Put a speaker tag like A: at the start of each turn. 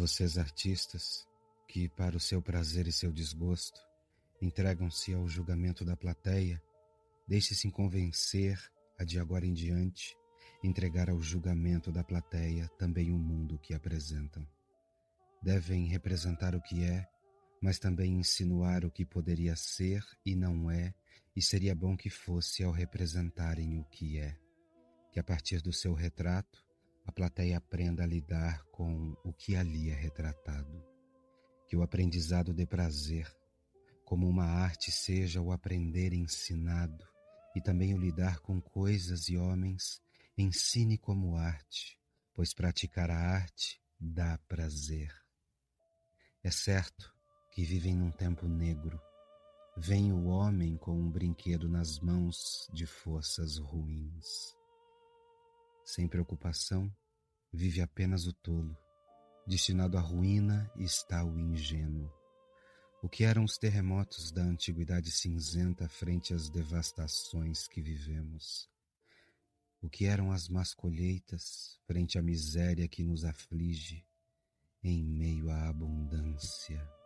A: Vocês artistas, que para o seu prazer e seu desgosto entregam-se ao julgamento da plateia, deixe-se convencer a de agora em diante entregar ao julgamento da plateia também o mundo que apresentam. Devem representar o que é, mas também insinuar o que poderia ser e não é, e seria bom que fosse ao representarem o que é. Que a partir do seu retrato, a plateia aprenda a lidar com o que ali é retratado. Que o aprendizado dê prazer, como uma arte seja o aprender ensinado, e também o lidar com coisas e homens ensine como arte, pois praticar a arte dá prazer. É certo que vivem num tempo negro. Vem o homem com um brinquedo nas mãos de forças ruins. Sem preocupação, vive apenas o tolo. Destinado à ruína está o ingênuo. O que eram os terremotos da antiguidade cinzenta frente às devastações que vivemos? O que eram as más colheitas frente à miséria que nos aflige em meio à abundância?